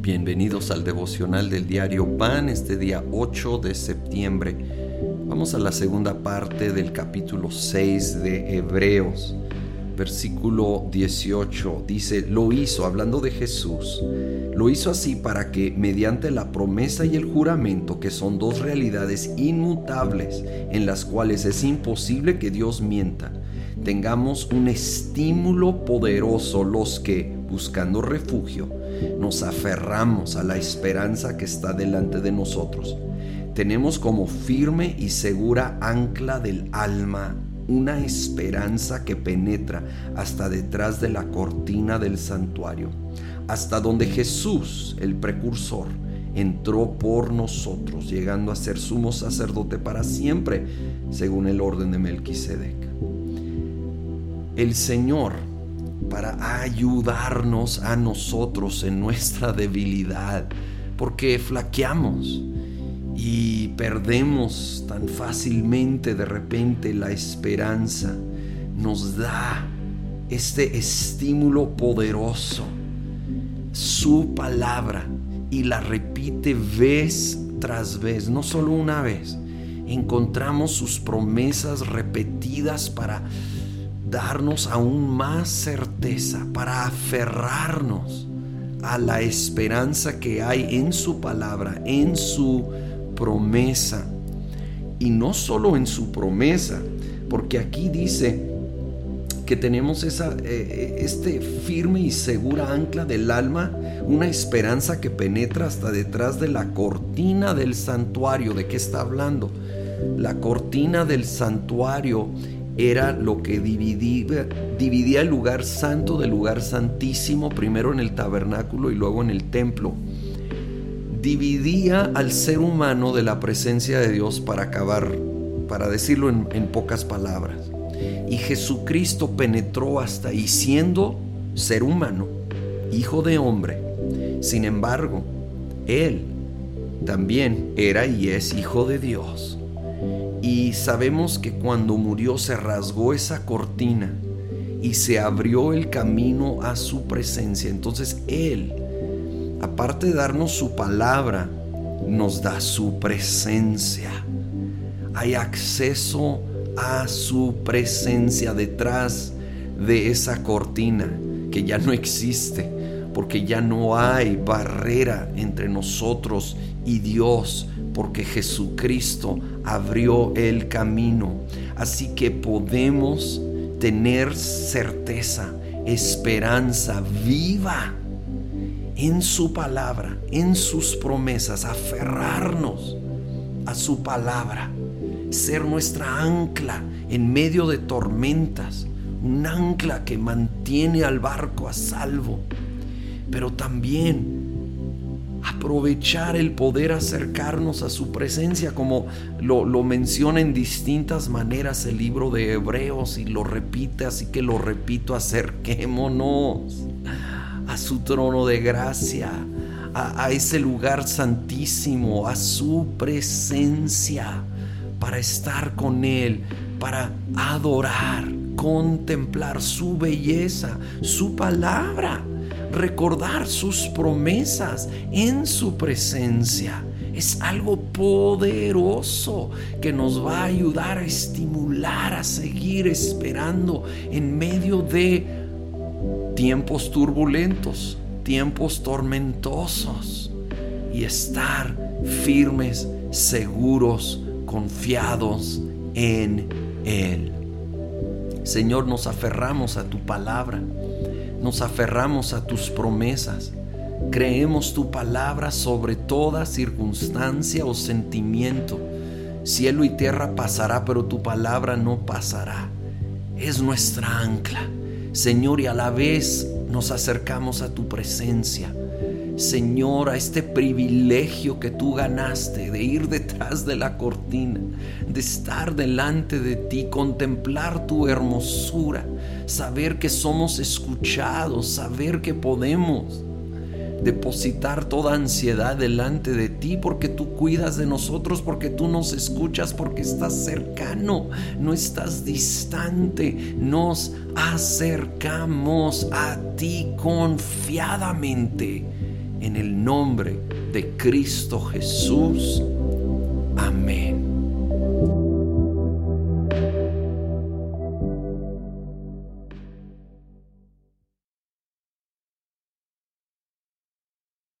Bienvenidos al devocional del diario Pan este día 8 de septiembre. Vamos a la segunda parte del capítulo 6 de Hebreos versículo 18 dice, lo hizo, hablando de Jesús, lo hizo así para que mediante la promesa y el juramento, que son dos realidades inmutables en las cuales es imposible que Dios mienta, tengamos un estímulo poderoso los que, buscando refugio, nos aferramos a la esperanza que está delante de nosotros. Tenemos como firme y segura ancla del alma una esperanza que penetra hasta detrás de la cortina del santuario, hasta donde Jesús, el precursor, entró por nosotros, llegando a ser sumo sacerdote para siempre, según el orden de Melquisedec. El Señor, para ayudarnos a nosotros en nuestra debilidad, porque flaqueamos, y perdemos tan fácilmente de repente la esperanza, nos da este estímulo poderoso, su palabra, y la repite vez tras vez, no solo una vez. Encontramos sus promesas repetidas para darnos aún más certeza, para aferrarnos a la esperanza que hay en su palabra, en su promesa. Y no solo en su promesa, porque aquí dice que tenemos esa, eh, eh, este firme y segura ancla del alma, una esperanza que penetra hasta detrás de la cortina del santuario. ¿De qué está hablando? La cortina del santuario era lo que dividía, dividía el lugar santo del lugar santísimo, primero en el tabernáculo y luego en el templo dividía al ser humano de la presencia de Dios para acabar, para decirlo en, pocas palabras. Y Jesucristo penetró hasta ahí siendo ser humano, hijo de hombre. Sin embargo, Él también era y es hijo de Dios. Y sabemos que cuando murió se rasgó esa cortina y se abrió el camino a su presencia. Entonces Él aparte de darnos su palabra, nos da su presencia. Hay acceso a su presencia detrás de esa cortina que ya no existe, porque ya no hay barrera entre nosotros y Dios, porque Jesucristo abrió el camino. Así que podemos tener certeza, esperanza viva en su palabra, en sus promesas, aferrarnos a su palabra, ser nuestra ancla en medio de tormentas, un ancla que mantiene al barco a salvo, pero también aprovechar el poder acercarnos a su presencia, como lo, menciona en distintas maneras el libro de Hebreos y lo repite, así que lo repito, acerquémonos a su trono de gracia, a, ese lugar santísimo, a su presencia, para estar con Él, para adorar, contemplar su belleza, su palabra, recordar sus promesas en su presencia. Es algo poderoso que nos va a ayudar a estimular a seguir esperando en medio de tiempos turbulentos, tiempos tormentosos y estar firmes, seguros, confiados en Él. Señor, nos aferramos a tu palabra, nos aferramos a tus promesas, creemos tu palabra sobre toda circunstancia o sentimiento. Cielo y tierra pasará, pero tu palabra no pasará. Es nuestra ancla Señor, y a la vez nos acercamos a tu presencia. Señor, a este privilegio que tú ganaste de ir detrás de la cortina, de estar delante de ti, contemplar tu hermosura, saber que somos escuchados, saber que podemos depositar toda ansiedad delante de ti porque tú cuidas de nosotros, porque tú nos escuchas, porque estás cercano, no estás distante, nos acercamos a ti confiadamente. En el nombre de Cristo Jesús.